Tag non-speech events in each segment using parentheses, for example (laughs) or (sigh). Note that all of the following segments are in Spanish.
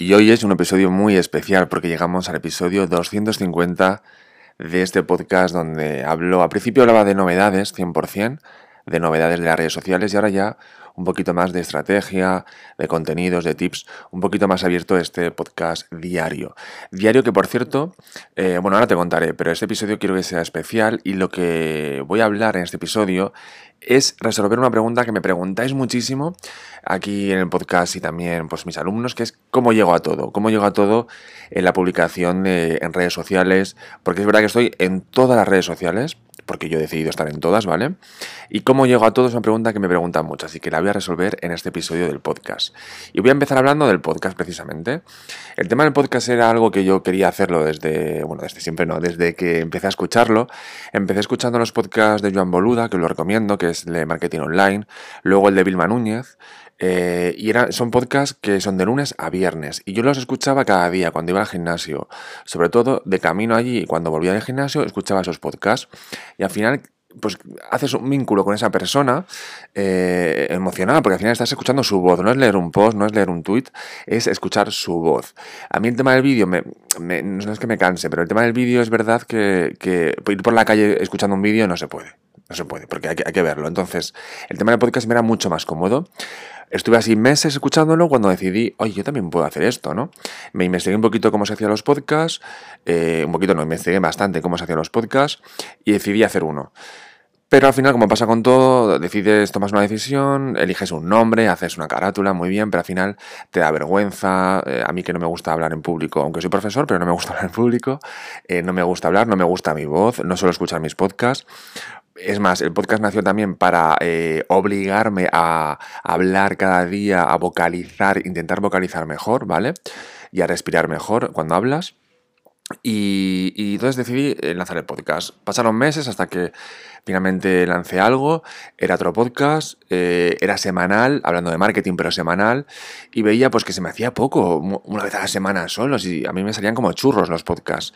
Y hoy es un episodio muy especial porque llegamos al episodio 250 de este podcast donde hablo, al principio hablaba de novedades, 100%, de novedades de las redes sociales y ahora ya un poquito más de estrategia, de contenidos, de tips, un poquito más abierto este podcast diario. Diario que, por cierto, eh, bueno, ahora te contaré, pero este episodio quiero que sea especial y lo que voy a hablar en este episodio es resolver una pregunta que me preguntáis muchísimo aquí en el podcast y también pues mis alumnos, que es cómo llego a todo, cómo llego a todo en la publicación en redes sociales, porque es verdad que estoy en todas las redes sociales, porque yo he decidido estar en todas, ¿vale? Y cómo llego a todo es una pregunta que me preguntan mucho, así que la voy a resolver en este episodio del podcast. Y voy a empezar hablando del podcast precisamente. El tema del podcast era algo que yo quería hacerlo desde, bueno, desde siempre no, desde que empecé a escucharlo. Empecé escuchando los podcasts de Joan Boluda, que lo recomiendo, que es de Marketing Online, luego el de Vilma Núñez, eh, y son podcasts que son de lunes a viernes. Y yo los escuchaba cada día cuando iba al gimnasio. Sobre todo de camino allí, cuando volvía del gimnasio, escuchaba esos podcasts. Y al final, pues haces un vínculo con esa persona eh, emocionada, porque al final estás escuchando su voz. No es leer un post, no es leer un tweet, es escuchar su voz. A mí el tema del vídeo, me, no es que me canse, pero el tema del vídeo es verdad que, que ir por la calle escuchando un vídeo no se puede. No se puede, porque hay que, hay que verlo. Entonces, el tema del podcast me era mucho más cómodo. Estuve así meses escuchándolo cuando decidí, oye, yo también puedo hacer esto, ¿no? Me investigué un poquito cómo se hacían los podcasts, eh, un poquito no, investigué bastante cómo se hacían los podcasts y decidí hacer uno. Pero al final, como pasa con todo, decides, tomas una decisión, eliges un nombre, haces una carátula, muy bien, pero al final te da vergüenza. Eh, a mí que no me gusta hablar en público, aunque soy profesor, pero no me gusta (laughs) hablar en público. Eh, no me gusta hablar, no me gusta mi voz, no suelo escuchar mis podcasts. Es más, el podcast nació también para eh, obligarme a hablar cada día, a vocalizar, intentar vocalizar mejor, ¿vale? Y a respirar mejor cuando hablas. Y, y, entonces decidí eh, lanzar el podcast. Pasaron meses hasta que finalmente lancé algo. Era otro podcast, eh, era semanal, hablando de marketing, pero semanal. Y veía pues que se me hacía poco, una vez a la semana solo. Y a mí me salían como churros los podcasts.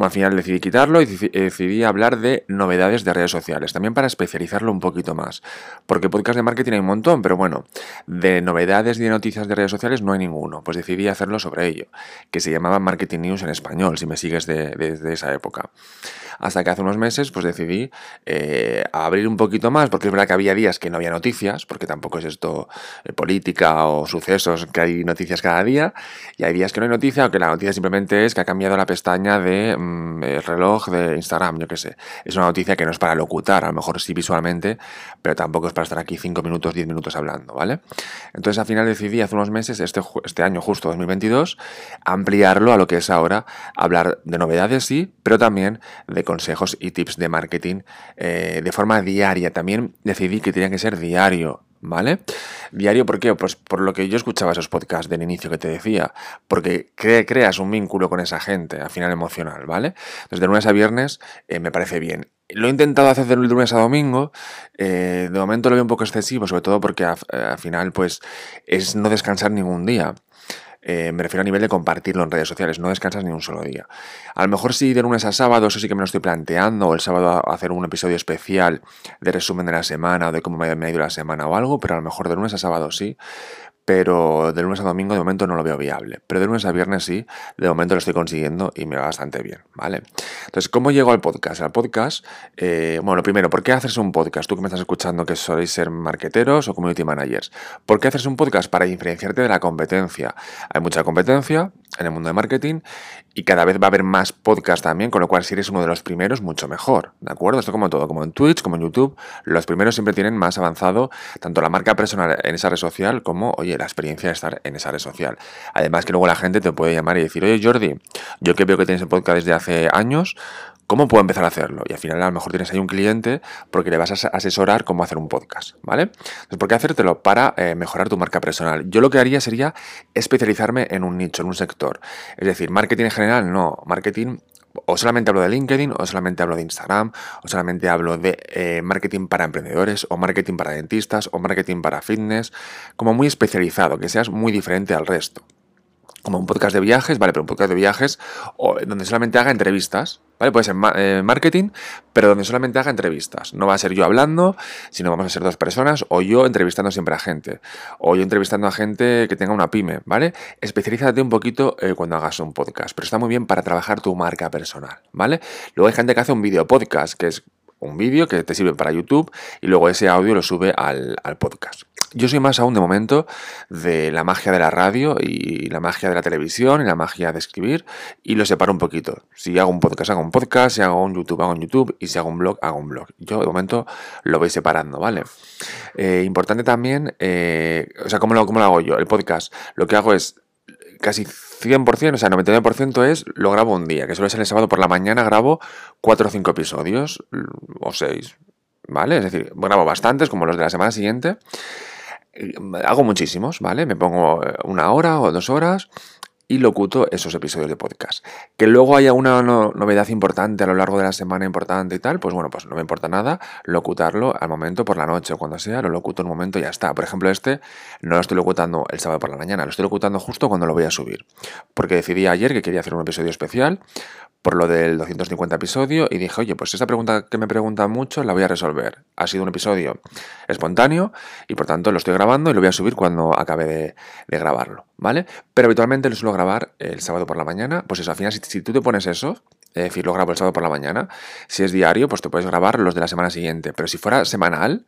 Al final decidí quitarlo y decidí hablar de novedades de redes sociales. También para especializarlo un poquito más. Porque podcast de marketing hay un montón, pero bueno, de novedades y de noticias de redes sociales no hay ninguno. Pues decidí hacerlo sobre ello. Que se llamaba Marketing News en español, si me sigues desde esa época. Hasta que hace unos meses pues decidí eh, abrir un poquito más, porque es verdad que había días que no había noticias, porque tampoco es esto eh, política o sucesos, que hay noticias cada día, y hay días que no hay noticia, o que la noticia simplemente es que ha cambiado la pestaña de mm, el reloj de Instagram, yo qué sé. Es una noticia que no es para locutar, a lo mejor sí visualmente, pero tampoco es para estar aquí 5 minutos, 10 minutos hablando, ¿vale? Entonces al final decidí hace unos meses, este, este año justo 2022, ampliarlo a lo que es ahora hablar de novedades, sí, pero también de consejos y tips de marketing eh, de forma diaria. También decidí que tenía que ser diario. ¿Vale? Diario, ¿por qué? Pues por lo que yo escuchaba esos podcasts del inicio que te decía, porque creas un vínculo con esa gente, al final emocional, ¿vale? Desde lunes a viernes eh, me parece bien. Lo he intentado hacer de lunes a domingo, eh, de momento lo veo un poco excesivo, sobre todo porque al final pues es no descansar ningún día. Eh, me refiero a nivel de compartirlo en redes sociales, no descansas ni un solo día. A lo mejor sí de lunes a sábado, eso sí que me lo estoy planteando, o el sábado hacer un episodio especial de resumen de la semana o de cómo me ha ido la semana o algo, pero a lo mejor de lunes a sábado sí pero de lunes a domingo de momento no lo veo viable. Pero de lunes a viernes sí, de momento lo estoy consiguiendo y me va bastante bien, ¿vale? Entonces, ¿cómo llego al podcast? Al podcast, eh, bueno, primero, ¿por qué haces un podcast? Tú que me estás escuchando que sois ser marketeros o community managers. ¿Por qué haces un podcast? Para diferenciarte de la competencia. Hay mucha competencia en el mundo de marketing y cada vez va a haber más podcasts también, con lo cual si eres uno de los primeros, mucho mejor, ¿de acuerdo? Esto como todo, como en Twitch, como en YouTube, los primeros siempre tienen más avanzado tanto la marca personal en esa red social como, oye, la experiencia de estar en esa red social. Además que luego la gente te puede llamar y decir, oye Jordi, yo que veo que tienes el podcast desde hace años, ¿Cómo puedo empezar a hacerlo? Y al final a lo mejor tienes ahí un cliente porque le vas a asesorar cómo hacer un podcast, ¿vale? Entonces, ¿por qué hacértelo? Para eh, mejorar tu marca personal. Yo lo que haría sería especializarme en un nicho, en un sector. Es decir, marketing en general, no. Marketing o solamente hablo de LinkedIn, o solamente hablo de Instagram, o solamente hablo de eh, marketing para emprendedores, o marketing para dentistas, o marketing para fitness, como muy especializado, que seas muy diferente al resto. Como un podcast de viajes, ¿vale? Pero un podcast de viajes donde solamente haga entrevistas, ¿vale? Puede ser eh, marketing, pero donde solamente haga entrevistas. No va a ser yo hablando, sino vamos a ser dos personas, o yo entrevistando siempre a gente, o yo entrevistando a gente que tenga una pyme, ¿vale? Especialízate un poquito eh, cuando hagas un podcast, pero está muy bien para trabajar tu marca personal, ¿vale? Luego hay gente que hace un video podcast, que es un vídeo que te sirve para YouTube y luego ese audio lo sube al, podcast. Yo soy más aún de momento de la magia de la radio y la magia de la televisión y la magia de escribir y lo separo un poquito. Si hago un podcast, hago un podcast, si hago un YouTube, hago un YouTube y si hago un blog, hago un blog. Yo de momento lo voy separando, ¿vale? Eh, importante también, eh, o sea, ¿cómo lo, ¿cómo lo hago yo? El podcast, lo que hago es casi 100%, o sea, 99% es lo grabo un día, que suele ser el sábado por la mañana, grabo 4 o 5 episodios, o 6, ¿vale? Es decir, grabo bastantes, como los de la semana siguiente. Hago muchísimos, ¿vale? Me pongo una hora o dos horas y locuto esos episodios de podcast. Que luego haya una novedad importante a lo largo de la semana importante y tal, pues bueno, pues no me importa nada locutarlo al momento por la noche o cuando sea, lo locuto en momento y ya está. Por ejemplo, este no lo estoy locutando el sábado por la mañana, lo estoy locutando justo cuando lo voy a subir. Porque decidí ayer que quería hacer un episodio especial por lo del 250 episodio y dije, oye, pues esa pregunta que me preguntan mucho la voy a resolver. Ha sido un episodio espontáneo y por tanto lo estoy grabando y lo voy a subir cuando acabe de, grabarlo, ¿vale? Pero habitualmente lo suelo grabar el sábado por la mañana, pues eso, al final si, tú te pones eso, es decir, lo grabo el sábado por la mañana, si es diario, pues te puedes grabar los de la semana siguiente, pero si fuera semanal,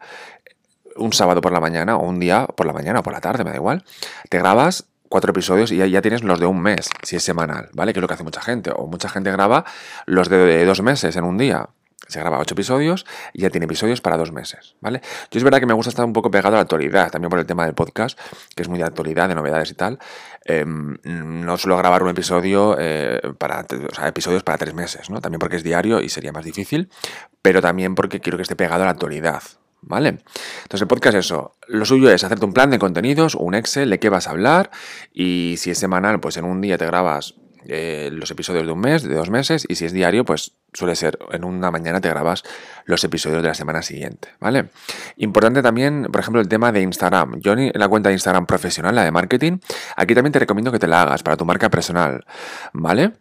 un sábado por la mañana o un día por la mañana o por la tarde, me da igual, te grabas cuatro episodios y ya, ya, tienes los de un mes, si es semanal, ¿vale? Que es lo que hace mucha gente. O mucha gente graba los de, dos meses en un día. Se graba ocho episodios y ya tiene episodios para dos meses, ¿vale? Yo es verdad que me gusta estar un poco pegado a la actualidad, también por el tema del podcast, que es muy de actualidad, de novedades y tal. Em, no suelo grabar un episodio eh, para, episodios para tres meses, ¿no? También porque es diario y sería más difícil, pero también porque quiero que esté pegado a la actualidad, ¿vale? Entonces el podcast es eso, lo suyo es hacerte un plan de contenidos, un Excel de qué vas a hablar y si es semanal, pues en un día te grabas eh, los episodios de un mes, de dos meses y si es diario, pues suele ser en una mañana te grabas los episodios de la semana siguiente, ¿vale? Importante también, por ejemplo, el tema de Instagram. Yo en la cuenta de Instagram profesional, la de marketing, aquí también te recomiendo que te la hagas para tu marca personal, ¿vale?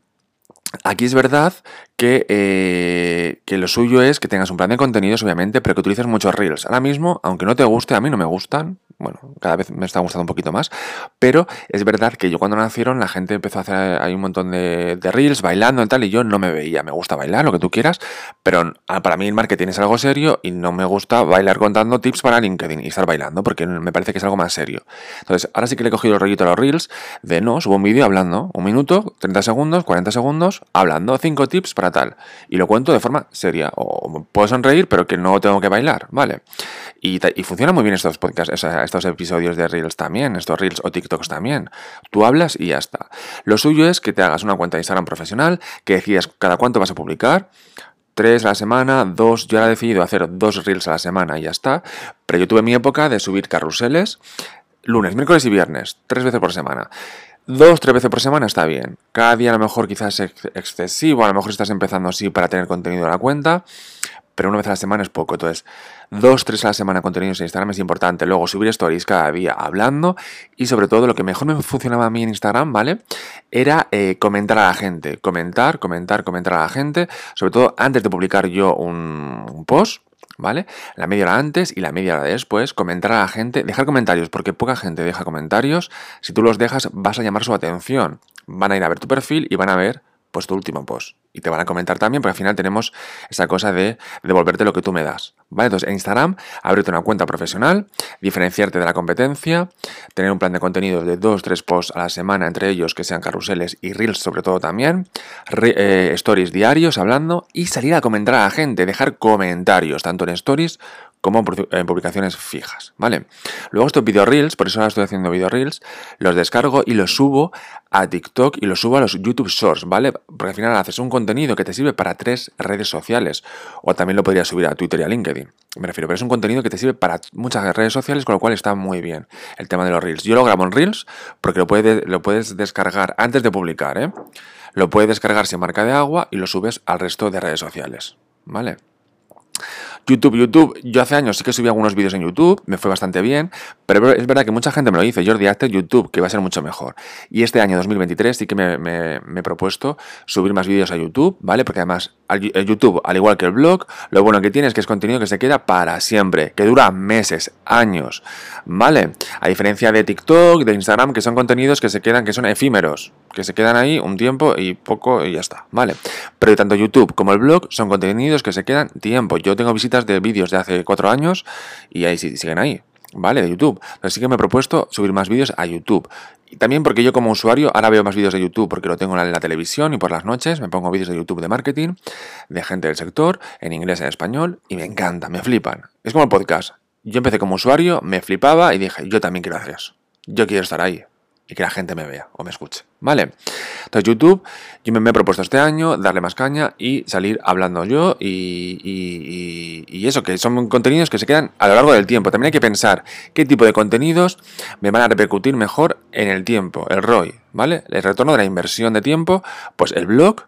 Aquí es verdad que, eh, que, lo suyo es que tengas un plan de contenidos, obviamente, pero que utilices muchos reels. Ahora mismo, aunque no te guste, a mí no me gustan, bueno, cada vez me está gustando un poquito más, pero es verdad que yo cuando nacieron la gente empezó a hacer hay un montón de, reels bailando y tal, y yo no me veía, me gusta bailar, lo que tú quieras, pero para mí el marketing es algo serio y no me gusta bailar contando tips para LinkedIn y estar bailando, porque me parece que es algo más serio. Entonces, ahora sí que le he cogido el rollito a los reels de no, subo un vídeo hablando, un minuto, 30 segundos, 40 segundos, hablando, 5 tips para tal, y lo cuento de forma seria, o puedo sonreír, pero que no tengo que bailar, ¿vale? Y, y funciona muy bien estos podcasts, estos episodios de Reels también, estos Reels o TikToks también. Tú hablas y ya está. Lo suyo es que te hagas una cuenta de Instagram profesional, que decidas cada cuánto vas a publicar, tres a la semana, dos, yo ahora he decidido hacer dos reels a la semana y ya está, pero yo tuve mi época de subir carruseles lunes, miércoles y viernes, tres veces por semana. Dos, tres veces por semana está bien. Cada día a lo mejor quizás es excesivo, a lo mejor estás empezando así para tener contenido en la cuenta, pero una vez a la semana es poco. Entonces, dos, tres a la semana contenidos en Instagram es importante. Luego, subir stories cada día hablando y sobre todo lo que mejor me funcionaba a mí en Instagram, ¿vale? Era eh, comentar a la gente. Comentar, comentar, comentar a la gente. Sobre todo antes de publicar yo un, post. ¿Vale? La media hora antes y la media hora después, comentar a la gente, dejar comentarios, porque poca gente deja comentarios. Si tú los dejas, vas a llamar su atención. Van a ir a ver tu perfil y van a ver pues tu último post. Y te van a comentar también, porque al final tenemos esa cosa de devolverte lo que tú me das. ¿Vale? Entonces, en Instagram, abrirte una cuenta profesional, diferenciarte de la competencia, tener un plan de contenidos de dos, tres posts a la semana, entre ellos que sean carruseles y reels sobre todo también, eh, stories diarios hablando y salir a comentar a la gente, dejar comentarios, tanto en stories como en publicaciones fijas, ¿vale? Luego estos video reels, por eso ahora estoy haciendo video reels, los descargo y los subo a TikTok y los subo a los YouTube Shorts, ¿vale? Porque al final haces un contenido que te sirve para tres redes sociales, o también lo podrías subir a Twitter y a LinkedIn, me refiero, pero es un contenido que te sirve para muchas redes sociales, con lo cual está muy bien el tema de los reels. Yo lo grabo en reels porque lo puedes, lo puedes descargar antes de publicar, ¿eh? Lo puedes descargar sin marca de agua y lo subes al resto de redes sociales, ¿vale? YouTube, YouTube, yo hace años sí que subí algunos vídeos en YouTube, me fue bastante bien, pero es verdad que mucha gente me lo dice, Jordi, hazte YouTube, que va a ser mucho mejor. Y este año 2023 sí que me, he propuesto subir más vídeos a YouTube, ¿vale? Porque además el YouTube, al igual que el blog, lo bueno que tiene es que es contenido que se queda para siempre, que dura meses, años, ¿vale? A diferencia de TikTok, de Instagram, que son contenidos que se quedan, que son efímeros, que se quedan ahí un tiempo y poco y ya está, ¿vale? Pero tanto YouTube como el blog son contenidos que se quedan tiempo. Yo tengo visitas de vídeos de hace cuatro años y ahí siguen ahí. ¿vale? De YouTube. Así que me he propuesto subir más vídeos a YouTube. Y también porque yo como usuario ahora veo más vídeos de YouTube porque lo tengo en la televisión y por las noches me pongo vídeos de YouTube de marketing, de gente del sector, en inglés, en español, y me encanta, me flipan. Es como el podcast. Yo empecé como usuario, me flipaba y dije, yo también quiero hacer eso. Yo quiero estar ahí y que la gente me vea o me escuche, ¿vale? Entonces YouTube, yo me, he propuesto este año darle más caña y salir hablando yo y, y, eso, que son contenidos que se quedan a lo largo del tiempo. También hay que pensar qué tipo de contenidos me van a repercutir mejor en el tiempo, el ROI, ¿vale? El retorno de la inversión de tiempo, pues el blog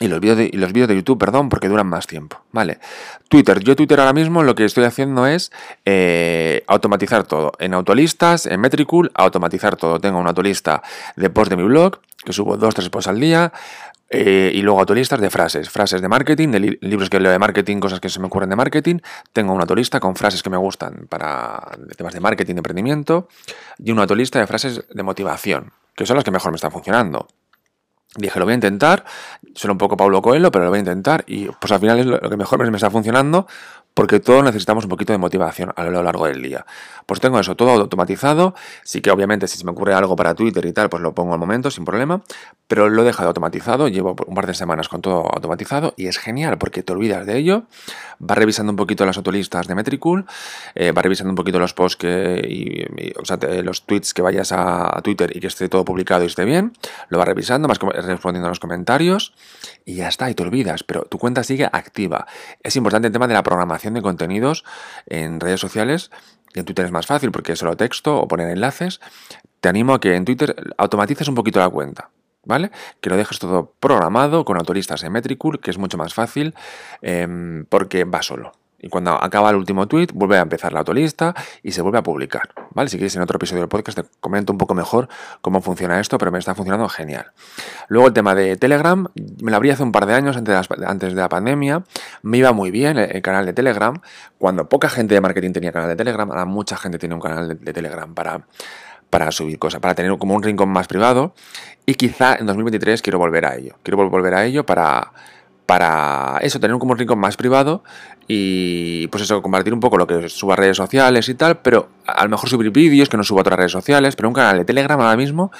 y los vídeos de, los vídeos de YouTube, perdón, porque duran más tiempo. Vale. Twitter. Yo Twitter ahora mismo lo que estoy haciendo es eh, automatizar todo. En autolistas, en Metricool, automatizar todo. Tengo una autolista de post de mi blog, que subo dos, tres posts al día. Eh, y luego autolistas de frases, frases de marketing, de libros que leo de marketing, cosas que se me ocurren de marketing. Tengo una autolista con frases que me gustan para temas de marketing, de emprendimiento. Y una autolista de frases de motivación, que son las que mejor me están funcionando. Dije, lo voy a intentar, suena un poco Pablo Coelho, pero lo voy a intentar. Y pues al final es lo que mejor me está funcionando porque todos necesitamos un poquito de motivación a lo largo del día. Pues tengo eso todo automatizado, sí que obviamente si se me ocurre algo para Twitter y tal, pues lo pongo al momento sin problema, pero lo he dejado automatizado, llevo un par de semanas con todo automatizado y es genial porque te olvidas de ello, vas revisando un poquito las autolistas de Metricool, eh, vas revisando un poquito los posts que, y, o sea, los tweets que vayas a, Twitter y que esté todo publicado y esté bien, lo vas revisando, vas respondiendo a los comentarios y ya está, y te olvidas, pero tu cuenta sigue activa. Es importante el tema de la programación de contenidos en redes sociales. En Twitter es más fácil porque es solo texto o poner enlaces. Te animo a que en Twitter automatices un poquito la cuenta. ¿Vale? Que lo dejes todo programado con autoristas en Metricool, que es mucho más fácil em, porque va solo. Y cuando acaba el último tweet, vuelve a empezar la autolista y se vuelve a publicar. ¿Vale? Si quieres en otro episodio del podcast te comento un poco mejor cómo funciona esto, pero me está funcionando genial. Luego el tema de Telegram, me lo abrí hace un par de años antes de la, de pandemia. Me iba muy bien el, canal de Telegram. Cuando poca gente de marketing tenía canal de Telegram, ahora mucha gente tiene un canal de, Telegram para para subir cosas, para tener como un rincón más privado y quizá en 2023 quiero volver a ello. Quiero volver a ello para para eso, tener un rincón más privado y pues eso, compartir un poco lo que subo a redes sociales y tal, pero a lo mejor subir vídeos que no subo a otras redes sociales, pero un canal de Telegram ahora mismo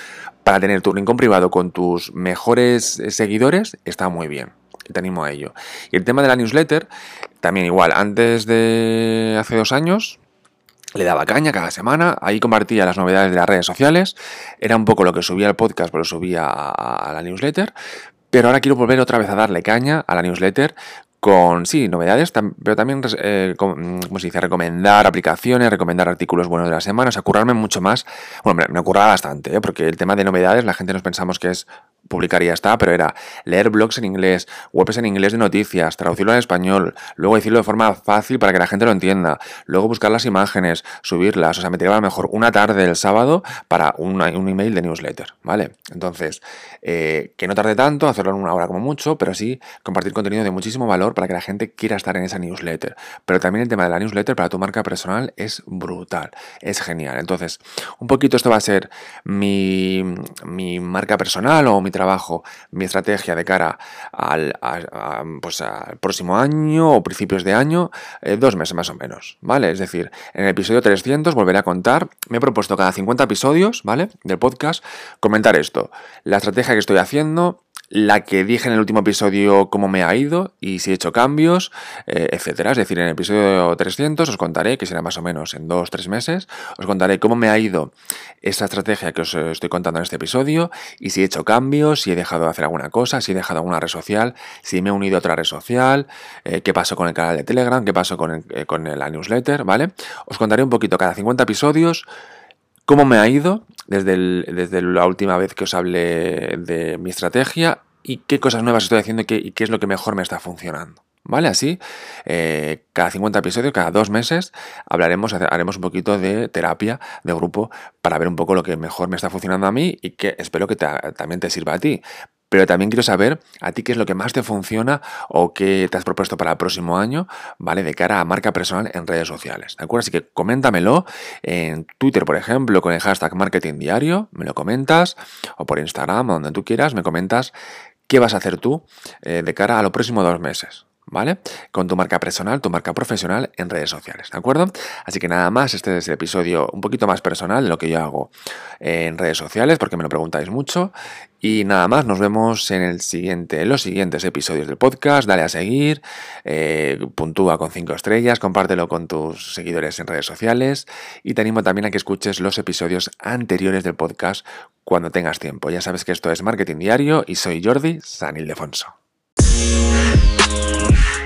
para tener tu rincón privado con tus mejores seguidores está muy bien. Te animo a ello. Y el tema de la newsletter, también igual, antes de hace dos años, le daba caña cada semana, ahí compartía las novedades de las redes sociales, era un poco lo que subía al podcast, pero subía a la newsletter, pero ahora quiero volver otra vez a darle caña a la newsletter con, sí, novedades, pero también, eh, ¿cómo se dice? Recomendar aplicaciones, recomendar artículos buenos de la semana, o sea, currarme mucho más. Bueno, me, me ocurra bastante, ¿eh? porque el tema de novedades, la gente nos pensamos que es publicar y ya está, pero era leer blogs en inglés, webs en inglés de noticias, traducirlo al español, luego decirlo de forma fácil para que la gente lo entienda, luego buscar las imágenes, subirlas, o sea, me tiraba a mejor una tarde el sábado para un email de newsletter, ¿vale? Entonces, eh, que no tarde tanto, hacerlo en una hora como mucho, pero sí compartir contenido de muchísimo valor para que la gente quiera estar en esa newsletter. Pero también el tema de la newsletter para tu marca personal es brutal, es genial. Entonces, un poquito esto va a ser mi, mi marca personal o mi trabajo, mi estrategia de cara al, pues al próximo año o principios de año, eh, dos meses más o menos, ¿vale? Es decir, en el episodio 300 volveré a contar, me he propuesto cada 50 episodios, ¿vale? Del podcast, comentar esto, la estrategia que estoy haciendo, la que dije en el último episodio cómo me ha ido y si he hecho cambios, eh, etcétera. Es decir, en el episodio 300 os contaré, que será más o menos en dos, tres meses, os contaré cómo me ha ido esa estrategia que os estoy contando en este episodio y si he hecho cambios, si he dejado de hacer alguna cosa, si he dejado alguna red social, si me he unido a otra red social, eh, qué pasó con el canal de Telegram, qué pasó con, eh, con la newsletter, ¿vale? Os contaré un poquito cada 50 episodios cómo me ha ido desde, desde la última vez que os hablé de mi estrategia y qué cosas nuevas estoy haciendo y qué, es lo que mejor me está funcionando. ¿vale? Así, eh, cada 50 episodios, cada dos meses, hablaremos, haremos un poquito de terapia de grupo para ver un poco lo que mejor me está funcionando a mí y que espero que también te sirva a ti. Pero también quiero saber a ti qué es lo que más te funciona o qué te has propuesto para el próximo año, ¿vale? De cara a marca personal en redes sociales, ¿de acuerdo? Así que coméntamelo en Twitter, por ejemplo, con el hashtag marketing diario, me lo comentas, o por Instagram, donde tú quieras, me comentas qué vas a hacer tú eh, de cara a los próximos dos meses. ¿Vale? Con tu marca personal, tu marca profesional en redes sociales, ¿de acuerdo? Así que nada más, este es el episodio un poquito más personal de lo que yo hago en redes sociales, porque me lo preguntáis mucho. Y nada más, nos vemos en el siguiente, los siguientes episodios del podcast. Dale a seguir, eh, puntúa con cinco estrellas, compártelo con tus seguidores en redes sociales y te animo también a que escuches los episodios anteriores del podcast cuando tengas tiempo. Ya sabes que esto es Marketing Diario y soy Jordi San Ildefonso. Música